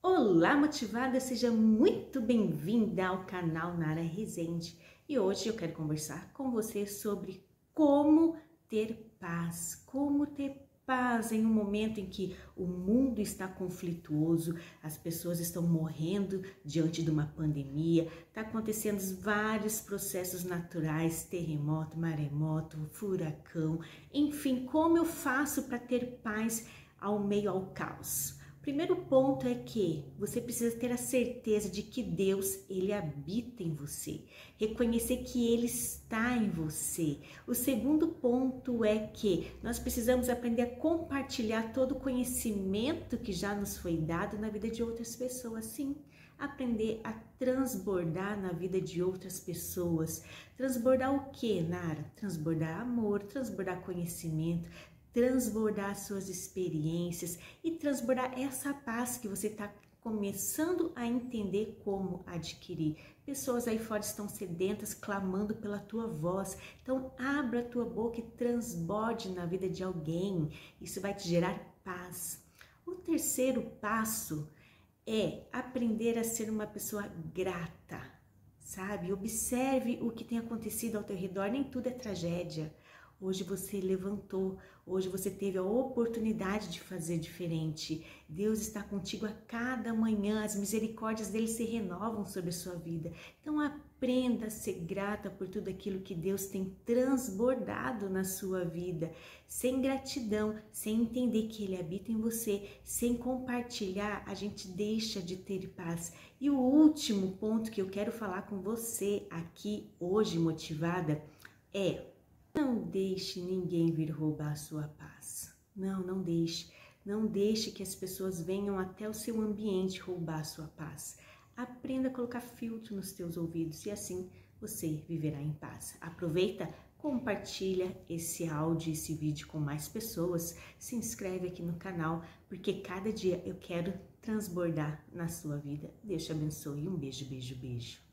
Olá, motivada! Seja muito bem-vinda ao canal Nara Rezende. E hoje eu quero conversar com você sobre como ter paz, como ter paz em um momento em que o mundo está conflituoso, as pessoas estão morrendo diante de uma pandemia, está acontecendo vários processos naturais, terremoto, maremoto, furacão, enfim, como eu faço para ter paz ao meio ao caos? Primeiro ponto é que você precisa ter a certeza de que Deus, ele habita em você. Reconhecer que ele está em você. O segundo ponto é que nós precisamos aprender a compartilhar todo o conhecimento que já nos foi dado na vida de outras pessoas. Sim, aprender a transbordar na vida de outras pessoas. Transbordar o que, Nara? Transbordar amor, transbordar conhecimento, transbordar suas experiências e transbordar essa paz que você está começando a entender como adquirir. Pessoas aí fora estão sedentas, clamando pela tua voz. Então, abra a tua boca e transborde na vida de alguém. Isso vai te gerar paz. O terceiro passo é aprender a ser uma pessoa grata, sabe? Observe o que tem acontecido ao teu redor, nem tudo é tragédia. Hoje você levantou, hoje você teve a oportunidade de fazer diferente. Deus está contigo a cada manhã, as misericórdias dele se renovam sobre a sua vida. Então aprenda a ser grata por tudo aquilo que Deus tem transbordado na sua vida. Sem gratidão, sem entender que ele habita em você, sem compartilhar, a gente deixa de ter paz. E o último ponto que eu quero falar com você aqui hoje, motivada, é não deixe ninguém vir roubar a sua paz. Não, não deixe. Não deixe que as pessoas venham até o seu ambiente roubar a sua paz. Aprenda a colocar filtro nos teus ouvidos e assim você viverá em paz. Aproveita, compartilha esse áudio, esse vídeo com mais pessoas. Se inscreve aqui no canal, porque cada dia eu quero transbordar na sua vida. Deus te abençoe. Um beijo, beijo, beijo.